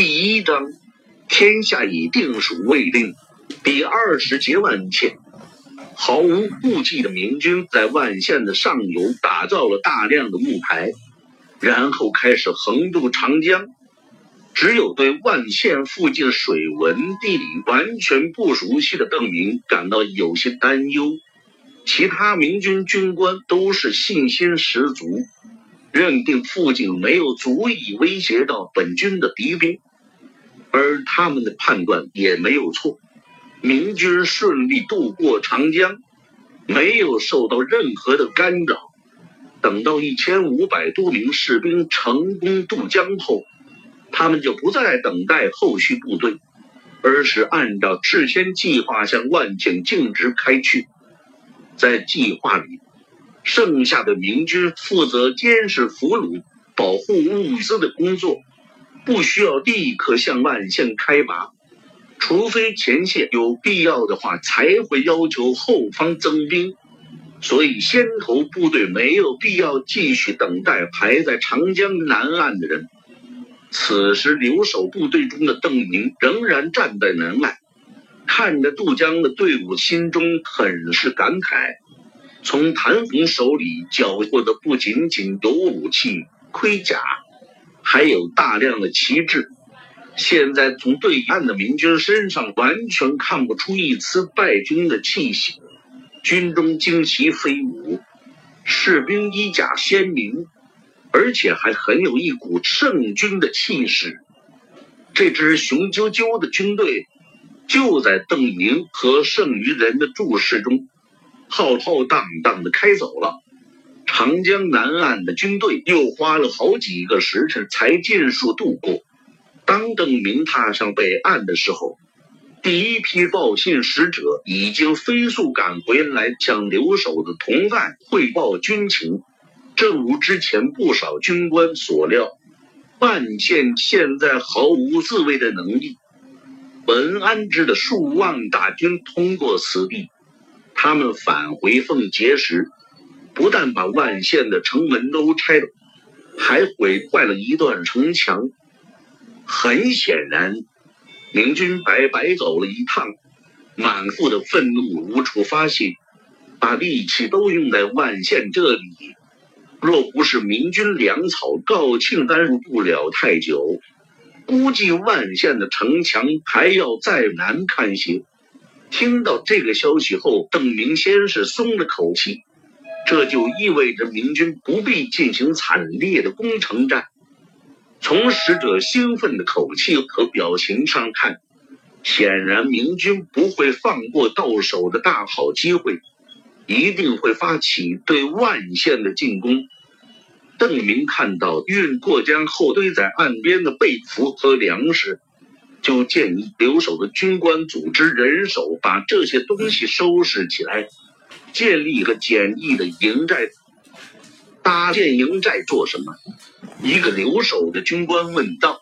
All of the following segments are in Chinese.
第一章，天下已定属未定。第二十节万县，毫无顾忌的明军在万县的上游打造了大量的木牌，然后开始横渡长江。只有对万县附近水文地理完全不熟悉的邓明感到有些担忧。其他明军军官都是信心十足，认定附近没有足以威胁到本军的敌兵，而他们的判断也没有错。明军顺利渡过长江，没有受到任何的干扰。等到一千五百多名士兵成功渡江后，他们就不再等待后续部队，而是按照事先计划向万县径直开去。在计划里，剩下的明军负责监视俘虏、保护物资的工作，不需要立刻向万县开拔，除非前线有必要的话，才会要求后方增兵。所以，先头部队没有必要继续等待排在长江南岸的人。此时，留守部队中的邓明仍然站在南岸。看着渡江的队伍，心中很是感慨。从谭红手里缴获的不仅仅有武器、盔甲，还有大量的旗帜。现在从对岸的明军身上完全看不出一丝败军的气息，军中旌旗飞舞，士兵衣甲鲜明，而且还很有一股胜军的气势。这支雄赳赳的军队。就在邓明和剩余人的注视中，浩浩荡荡的开走了。长江南岸的军队又花了好几个时辰才尽数渡过。当邓明踏上北岸的时候，第一批报信使者已经飞速赶回来，向留守的同伴汇报军情。正如之前不少军官所料，万县现在毫无自卫的能力。文安之的数万大军通过此地，他们返回奉节时，不但把万县的城门都拆了，还毁坏了一段城墙。很显然，明军白白走了一趟，满腹的愤怒无处发泄，把力气都用在万县这里。若不是明军粮草告罄，耽误不了太久。估计万县的城墙还要再难看些。听到这个消息后，邓明先是松了口气，这就意味着明军不必进行惨烈的攻城战。从使者兴奋的口气和表情上看，显然明军不会放过到手的大好机会，一定会发起对万县的进攻。邓明看到运过江后堆在岸边的被俘和粮食，就建议留守的军官组织人手把这些东西收拾起来，建立一个简易的营寨。搭建营寨做什么？一个留守的军官问道。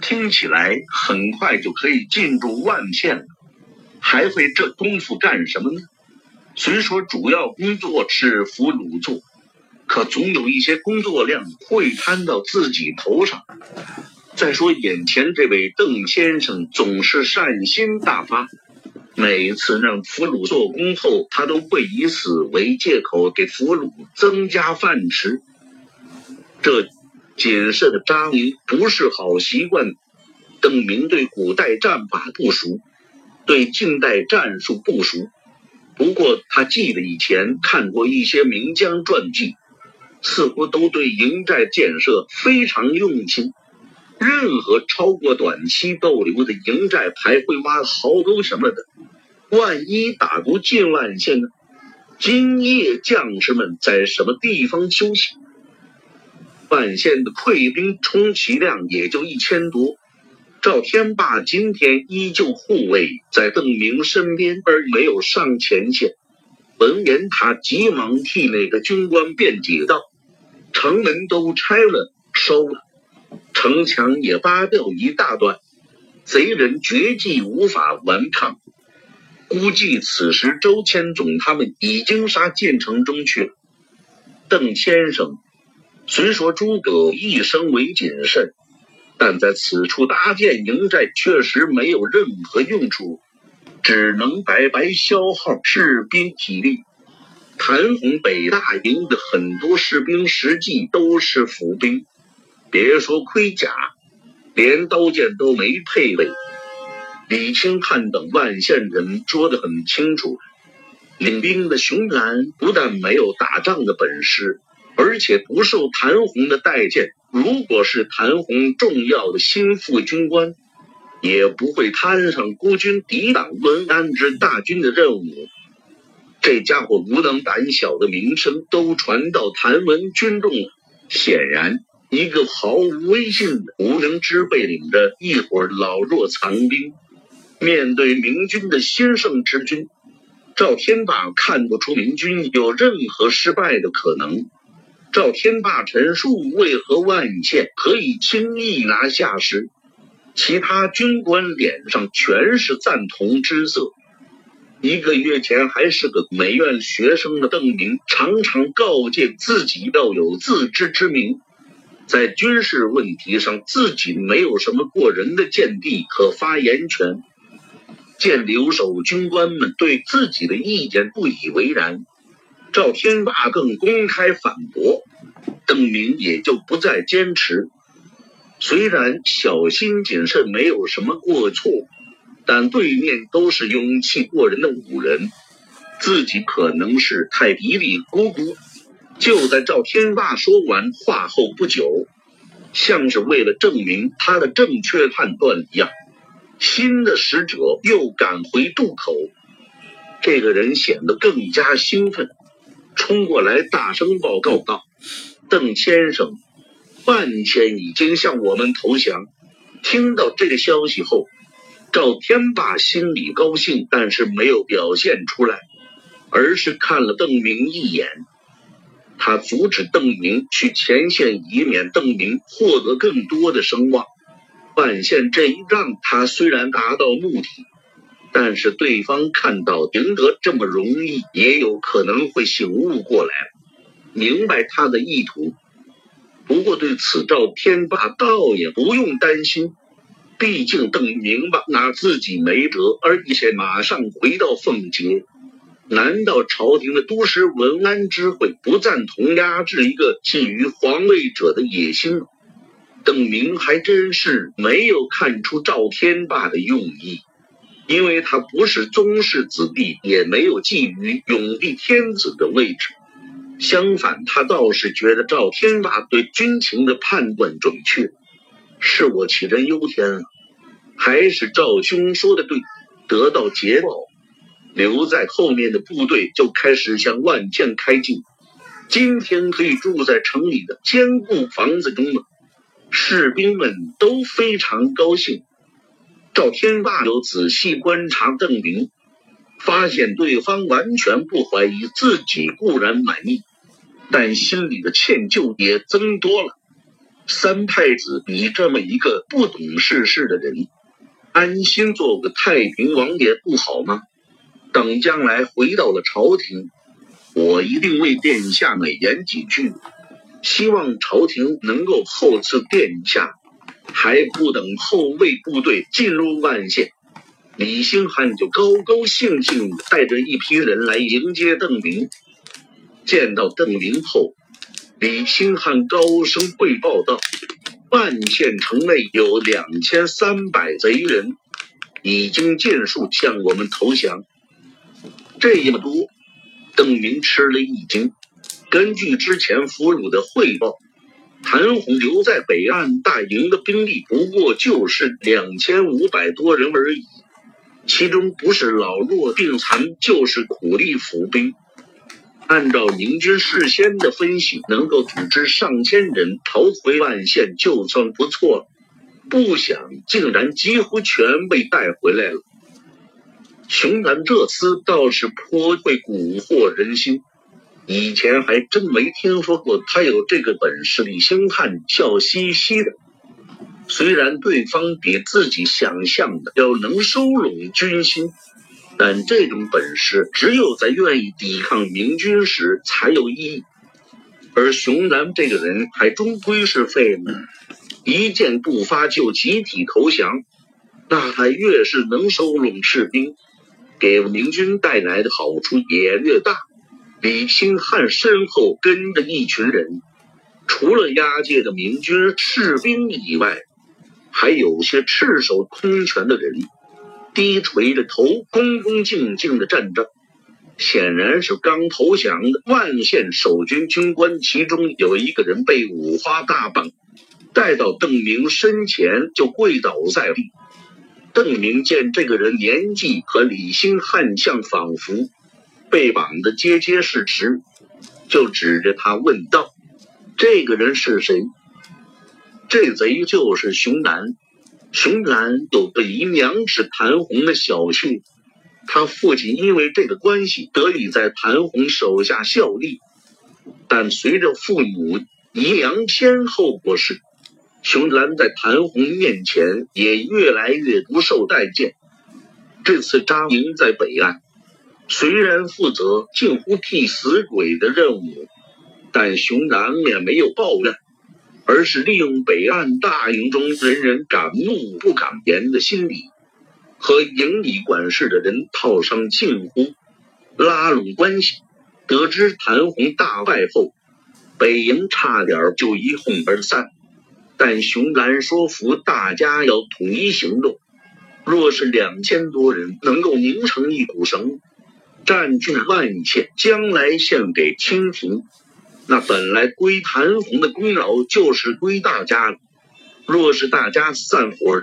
听起来很快就可以进入万县了，还会这功夫干什么呢？虽说主要工作是俘虏做。可总有一些工作量会摊到自己头上。再说，眼前这位邓先生总是善心大发，每次让俘虏做工后，他都会以此为借口给俘虏增加饭吃。这谨慎的扎营不是好习惯。邓明对古代战法不熟，对近代战术不熟，不过他记得以前看过一些名将传记。似乎都对营寨建设非常用心。任何超过短期逗留的营寨，还会挖壕沟什么的。万一打不进万县呢？今夜将士们在什么地方休息？万县的溃兵充其量也就一千多。赵天霸今天依旧护卫在邓明身边，而没有上前线。闻言，他急忙替那个军官辩解道。城门都拆了，收了，城墙也扒掉一大段，贼人绝技无法顽抗。估计此时周千总他们已经杀进城中去了。邓先生，虽说诸葛一生为谨慎，但在此处搭建营寨确实没有任何用处，只能白白消耗士兵体力。谭红北大营的很多士兵实际都是府兵，别说盔甲，连刀剑都没配备。李清汉等万县人说得很清楚，领兵的熊兰不但没有打仗的本事，而且不受谭红的待见。如果是谭红重要的心腹军官，也不会摊上孤军抵挡文安之大军的任务。这家伙无能胆小的名声都传到谭文军中了。显然，一个毫无威信的无能之辈领着一伙老弱残兵，面对明军的先胜之军，赵天霸看不出明军有任何失败的可能。赵天霸陈述为何万县可以轻易拿下时，其他军官脸上全是赞同之色。一个月前还是个美院学生的邓明，常常告诫自己要有自知之明，在军事问题上自己没有什么过人的见地和发言权。见留守军官们对自己的意见不以为然，赵天霸更公开反驳，邓明也就不再坚持。虽然小心谨慎没有什么过错。但对面都是勇气过人的武人，自己可能是太嘀嘀咕咕。就在赵天霸说完话后不久，像是为了证明他的正确判断一样，新的使者又赶回渡口。这个人显得更加兴奋，冲过来大声报告道：“邓先生，万千已经向我们投降。”听到这个消息后。赵天霸心里高兴，但是没有表现出来，而是看了邓明一眼。他阻止邓明去前线，以免邓明获得更多的声望。万县这一仗，他虽然达到目的，但是对方看到赢得这么容易，也有可能会醒悟过来，明白他的意图。不过对此，赵天霸倒也不用担心。毕竟邓明吧，拿自己没辙，而且马上回到凤节。难道朝廷的都师文安之会不赞同压制一个觊觎皇位者的野心吗？邓明还真是没有看出赵天霸的用意，因为他不是宗室子弟，也没有觊觎永帝天子的位置。相反，他倒是觉得赵天霸对军情的判断准确。是我杞人忧天了。还是赵兄说的对，得到捷报，留在后面的部队就开始向万县开进。今天可以住在城里的坚固房子中了，士兵们都非常高兴。赵天霸有仔细观察邓明，发现对方完全不怀疑自己，固然满意，但心里的歉疚也增多了。三太子你这么一个不懂世事的人。安心做个太平王爷不好吗？等将来回到了朝廷，我一定为殿下美言几句，希望朝廷能够厚赐殿下。还不等后卫部队进入万县，李兴汉就高高兴兴带着一批人来迎接邓明。见到邓明后，李兴汉高声汇报道。万县城内有两千三百贼人，已经尽数向我们投降。这么多，邓明吃了一惊。根据之前俘虏的汇报，谭红留在北岸大营的兵力不过就是两千五百多人而已，其中不是老弱病残，就是苦力府兵。按照明军事先的分析，能够组织上千人逃回万县就算不错了。不想竟然几乎全被带回来了。熊楠这厮倒是颇会蛊惑人心，以前还真没听说过他有这个本事。李兴汉笑嘻嘻的，虽然对方比自己想象的要能收拢军心。但这种本事只有在愿意抵抗明军时才有意义。而熊兰这个人还终归是废物，一箭不发就集体投降，那他越是能收拢士兵，给明军带来的好处也越大。李兴汉身后跟着一群人，除了押解的明军士兵以外，还有些赤手空拳的人，低垂着头，恭恭敬敬的站着。显然是刚投降的万县守军军官，其中有一个人被五花大绑，带到邓明身前就跪倒在地。邓明见这个人年纪和李兴汉相仿佛，被绑得结结实实，就指着他问道：“这个人是谁？”这贼就是熊楠。熊楠有个姨娘是谭红的小妾。他父亲因为这个关系得以在谭红手下效力，但随着父母姨娘先后过世，熊兰在谭红面前也越来越不受待见。这次扎营在北岸，虽然负责近乎替死鬼的任务，但熊兰也没有抱怨，而是利用北岸大营中人人敢怒不敢言的心理。和营里管事的人套上近乎，拉拢关系。得知谭红大败后，北营差点就一哄而散。但熊兰说服大家要统一行动，若是两千多人能够拧成一股绳，占据万县，将来献给清廷，那本来归谭红的功劳就是归大家了。若是大家散伙，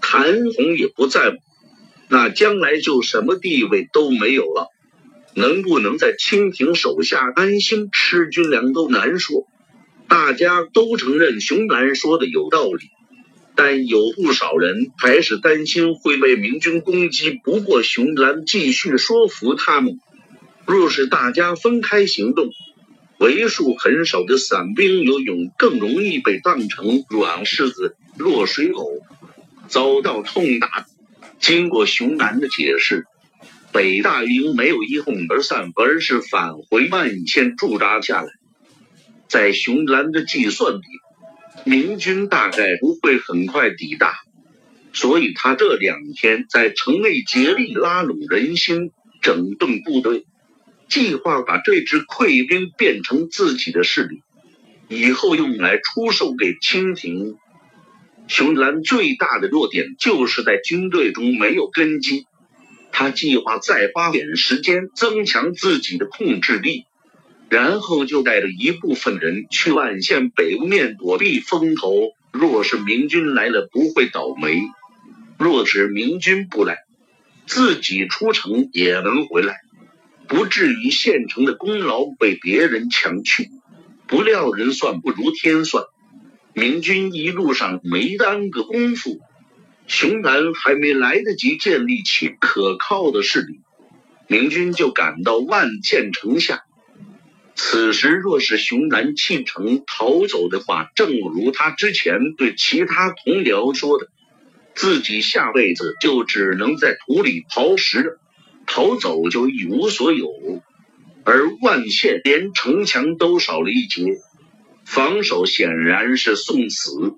谭红也不在乎，那将来就什么地位都没有了。能不能在清廷手下安心吃军粮都难说。大家都承认熊楠说的有道理，但有不少人还是担心会被明军攻击。不过熊兰继续说服他们，若是大家分开行动，为数很少的散兵游勇更容易被当成软柿子、落水狗。遭到痛打。经过熊兰的解释，北大营没有一哄而散，而是返回万县驻扎下来。在熊兰的计算里，明军大概不会很快抵达，所以他这两天在城内竭力拉拢人心，整顿部队，计划把这支溃兵变成自己的势力，以后用来出售给清廷。熊兰最大的弱点就是在军队中没有根基。他计划再花点时间增强自己的控制力，然后就带着一部分人去万县北面躲避风头。若是明军来了，不会倒霉；若是明军不来，自己出城也能回来，不至于县城的功劳被别人抢去。不料人算不如天算。明军一路上没耽搁功夫，熊南还没来得及建立起可靠的势力，明军就赶到万县城下。此时若是熊兰弃城逃走的话，正如他之前对其他同僚说的，自己下辈子就只能在土里刨食，逃走就一无所有。而万县连城墙都少了一截。防守显然是送死，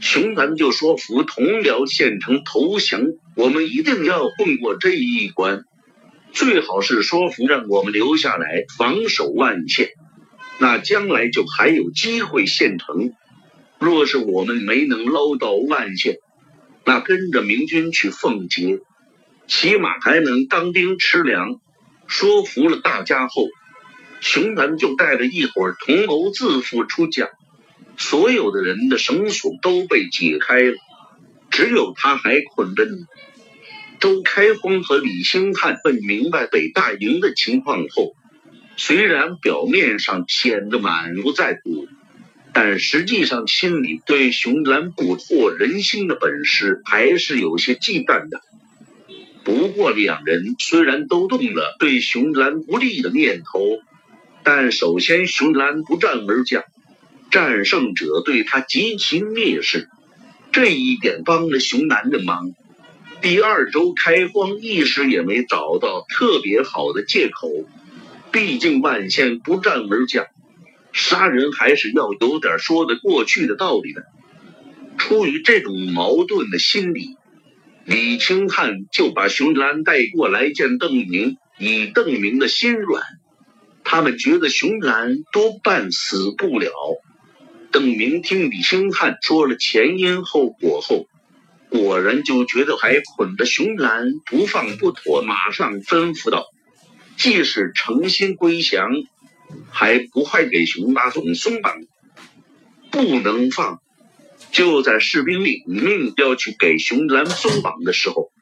熊兰就说服同僚县城投降，我们一定要混过这一关，最好是说服让我们留下来防守万县，那将来就还有机会县城。若是我们没能捞到万县，那跟着明军去奉节，起码还能当兵吃粮。说服了大家后。熊兰就带着一伙同谋自负出将，所有的人的绳索都被解开了，只有他还捆着呢。周开荒和李兴汉问明白北大营的情况后，虽然表面上显得满不在乎，但实际上心里对熊兰蛊惑人心的本事还是有些忌惮的。不过两人虽然都动了对熊兰不利的念头。但首先，熊兰不战而降，战胜者对他极其蔑视，这一点帮了熊兰的忙。第二周开荒一时也没找到特别好的借口，毕竟万县不战而降，杀人还是要有点说得过去的道理的。出于这种矛盾的心理，李清汉就把熊兰带过来见邓明，以邓明的心软，他们觉得熊兰多半死不了。邓明听李清汉说了前因后果后，果然就觉得还捆着熊兰不放不妥，马上吩咐道：“即使诚心归降。”还不快给熊大总松绑，不能放！就在士兵领命要去给熊兰松绑的时候，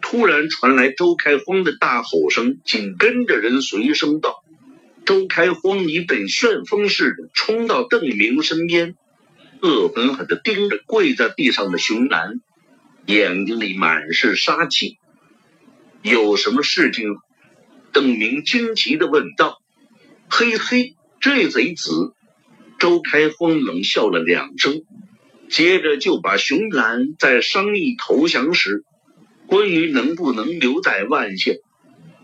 突然传来周开荒的大吼声，紧跟着人随声道：“周开荒一本旋风似的冲到邓明身边，恶狠狠地盯着跪在地上的熊兰，眼睛里满是杀气。有什么事情？”邓明惊奇地问道。嘿嘿，这贼子！周开荒冷笑了两声，接着就把熊兰在商议投降时，关于能不能留在万县，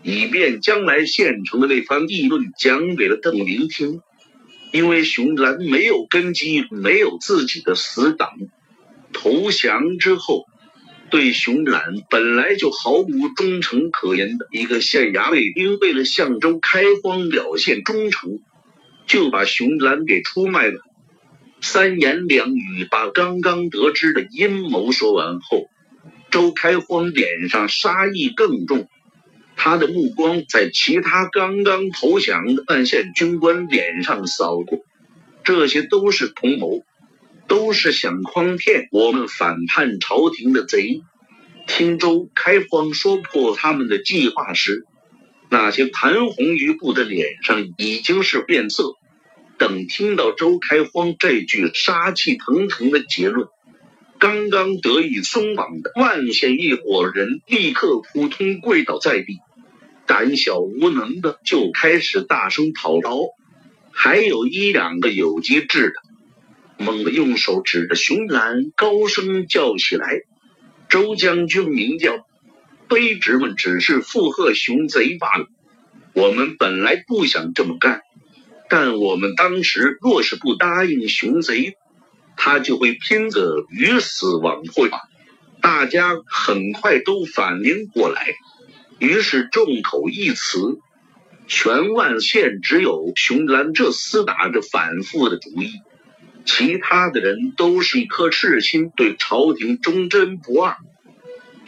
以便将来县城的那番议论讲给了邓明听。因为熊兰没有根基，没有自己的死党，投降之后，对熊兰本来就毫无忠诚可言的一个县衙卫兵，为了向周开荒表现忠诚，就把熊兰给出卖了。三言两语把刚刚得知的阴谋说完后，周开荒脸上杀意更重，他的目光在其他刚刚投降的万县军官脸上扫过，这些都是同谋。都是想诓骗我们反叛朝廷的贼。听周开荒说破他们的计划时，那些谭红余部的脸上已经是变色。等听到周开荒这句杀气腾腾的结论，刚刚得以松绑的万县一伙人立刻扑通跪倒在地，胆小无能的就开始大声讨饶，还有一两个有机智的。猛地用手指着熊兰，高声叫起来：“周将军明叫！”卑职们只是附和熊贼罢了。我们本来不想这么干，但我们当时若是不答应熊贼，他就会拼个鱼死网破。大家很快都反应过来，于是众口一词，全万县只有熊兰这厮打着反复的主意。其他的人都是一颗赤心，对朝廷忠贞不二，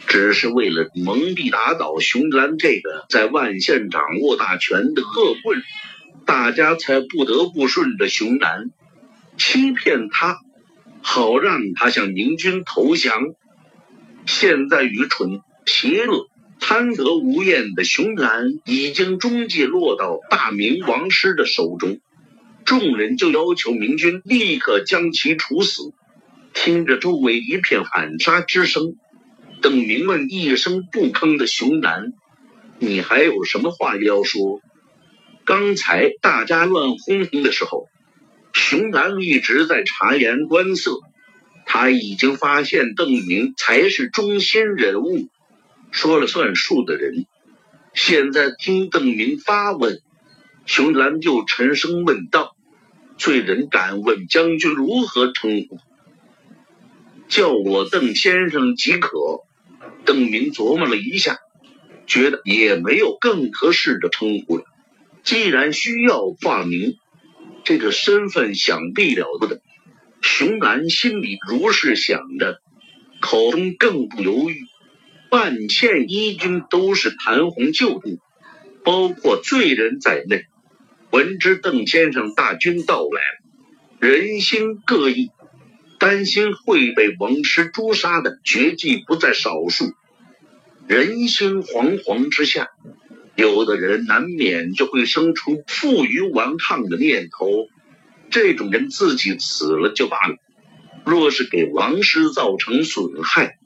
只是为了蒙蔽打倒熊兰这个在万县掌握大权的恶棍，大家才不得不顺着熊兰，欺骗他，好让他向明军投降。现在愚蠢、邪恶、贪得无厌的熊兰已经终计落到大明王师的手中。众人就要求明军立刻将其处死。听着周围一片喊杀之声，邓明问一声不吭的熊楠：“你还有什么话要说？”刚才大家乱哄哄的时候，熊楠一直在察言观色，他已经发现邓明才是中心人物，说了算数的人。现在听邓明发问。熊兰就沉声问道：“罪人敢问将军如何称呼？叫我邓先生即可。”邓明琢磨了一下，觉得也没有更合适的称呼了。既然需要化名，这个身份想必了不得。熊兰心里如是想着，口中更不犹豫。半县一军都是谭红旧部，包括罪人在内。闻知邓先生大军到来，人心各异，担心会被王师诛杀的绝技不在少数。人心惶惶之下，有的人难免就会生出负隅顽抗的念头。这种人自己死了就罢了，若是给王师造成损害，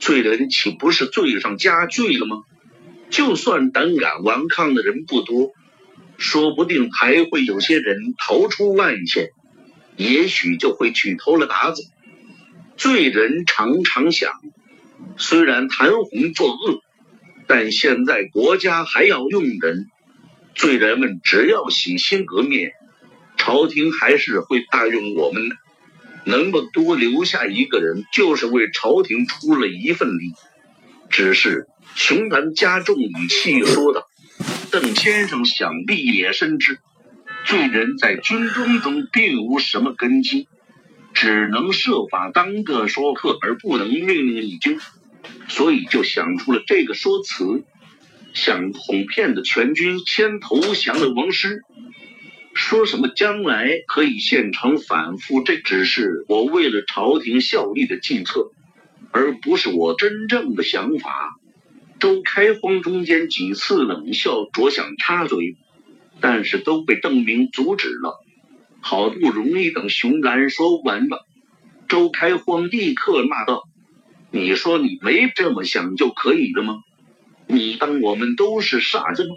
罪人岂不是罪上加罪了吗？就算胆敢顽抗的人不多。说不定还会有些人逃出万县，也许就会去偷了鞑子。罪人常常想，虽然谭红作恶，但现在国家还要用人，罪人们只要洗心革面，朝廷还是会大用我们的。能够多留下一个人，就是为朝廷出了一份力。只是熊兰加重语气说道：“邓先生想必也深知，罪人在军中中并无什么根基，只能设法当个说客，而不能命令义军，所以就想出了这个说辞，想哄骗的全军先投降的王师。”说什么将来可以现场反复，这只是我为了朝廷效力的计策，而不是我真正的想法。周开荒中间几次冷笑着想插嘴，但是都被邓明阻止了。好不容易等熊兰说完了，周开荒立刻骂道：“你说你没这么想就可以了吗？你当我们都是傻子吗？”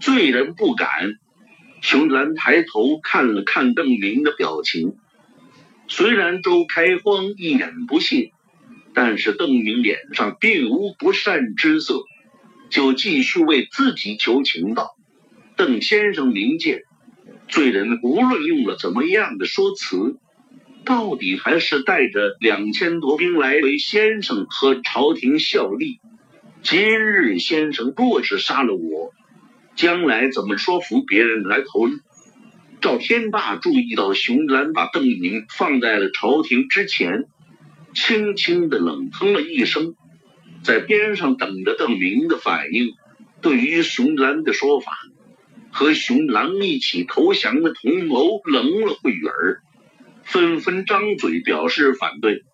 罪人不敢。熊兰抬头看了看邓明的表情，虽然周开荒一脸不屑，但是邓明脸上并无不善之色，就继续为自己求情道：“邓先生明鉴，罪人无论用了怎么样的说辞，到底还是带着两千多兵来为先生和朝廷效力。今日先生若是杀了我。”将来怎么说服别人来投呢？赵天霸注意到熊兰把邓明放在了朝廷之前，轻轻的冷哼了一声，在边上等着邓明的反应。对于熊兰的说法，和熊兰一起投降的同谋愣了会儿，纷纷张嘴表示反对，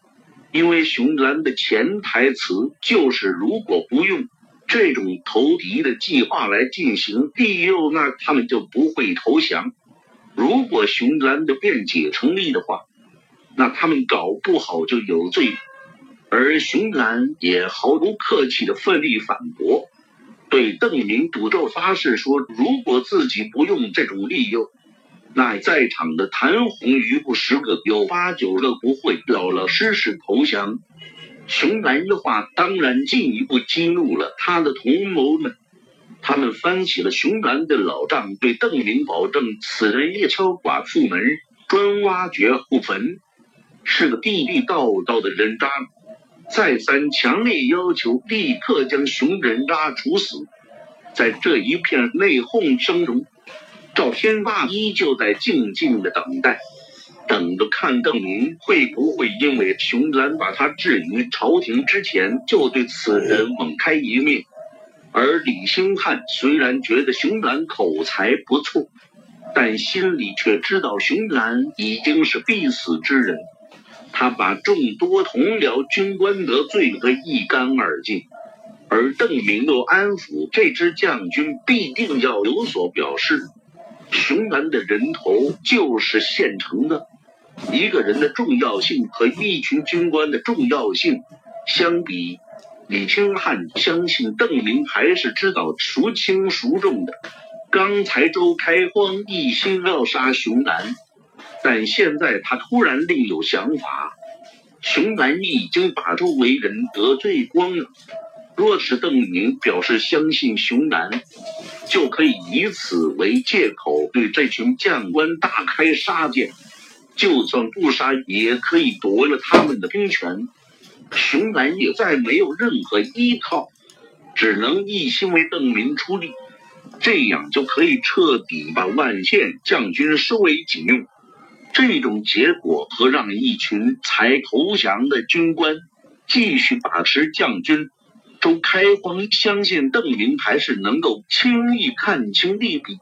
因为熊兰的潜台词就是如果不用。这种投敌的计划来进行庇佑，那他们就不会投降。如果熊兰的辩解成立的话，那他们搞不好就有罪。而熊兰也毫不客气的奋力反驳，对邓明赌咒发誓说，如果自己不用这种利诱，那在场的谭红余不十个有八九个不会老老实实投降。熊兰的话当然进一步激怒了他的同谋们，他们翻起了熊兰的老账，对邓明保证：此人夜敲寡妇门，专挖掘户坟，是个地地道道的人渣。再三强烈要求立刻将熊人渣处死。在这一片内讧声中，赵天霸依旧在静静的等待。等着看邓明会不会因为熊兰把他置于朝廷之前，就对此人猛开一面。而李兴汉虽然觉得熊兰口才不错，但心里却知道熊兰已经是必死之人。他把众多同僚军官得罪得一干二净，而邓明又安抚这支将军必定要有所表示。熊兰的人头就是现成的。一个人的重要性和一群军官的重要性相比，李清汉相信邓明还是知道孰轻孰重的。刚才周开荒一心要杀熊兰，但现在他突然另有想法。熊兰已经把周围人得罪光了，若是邓明表示相信熊兰，就可以以此为借口对这群将官大开杀戒。就算不杀，也可以夺了他们的兵权。熊兰也再没有任何依靠，只能一心为邓明出力，这样就可以彻底把万县将军收为己用。这种结果和让一群才投降的军官继续把持将军，周开荒相信邓林还是能够轻易看清利弊。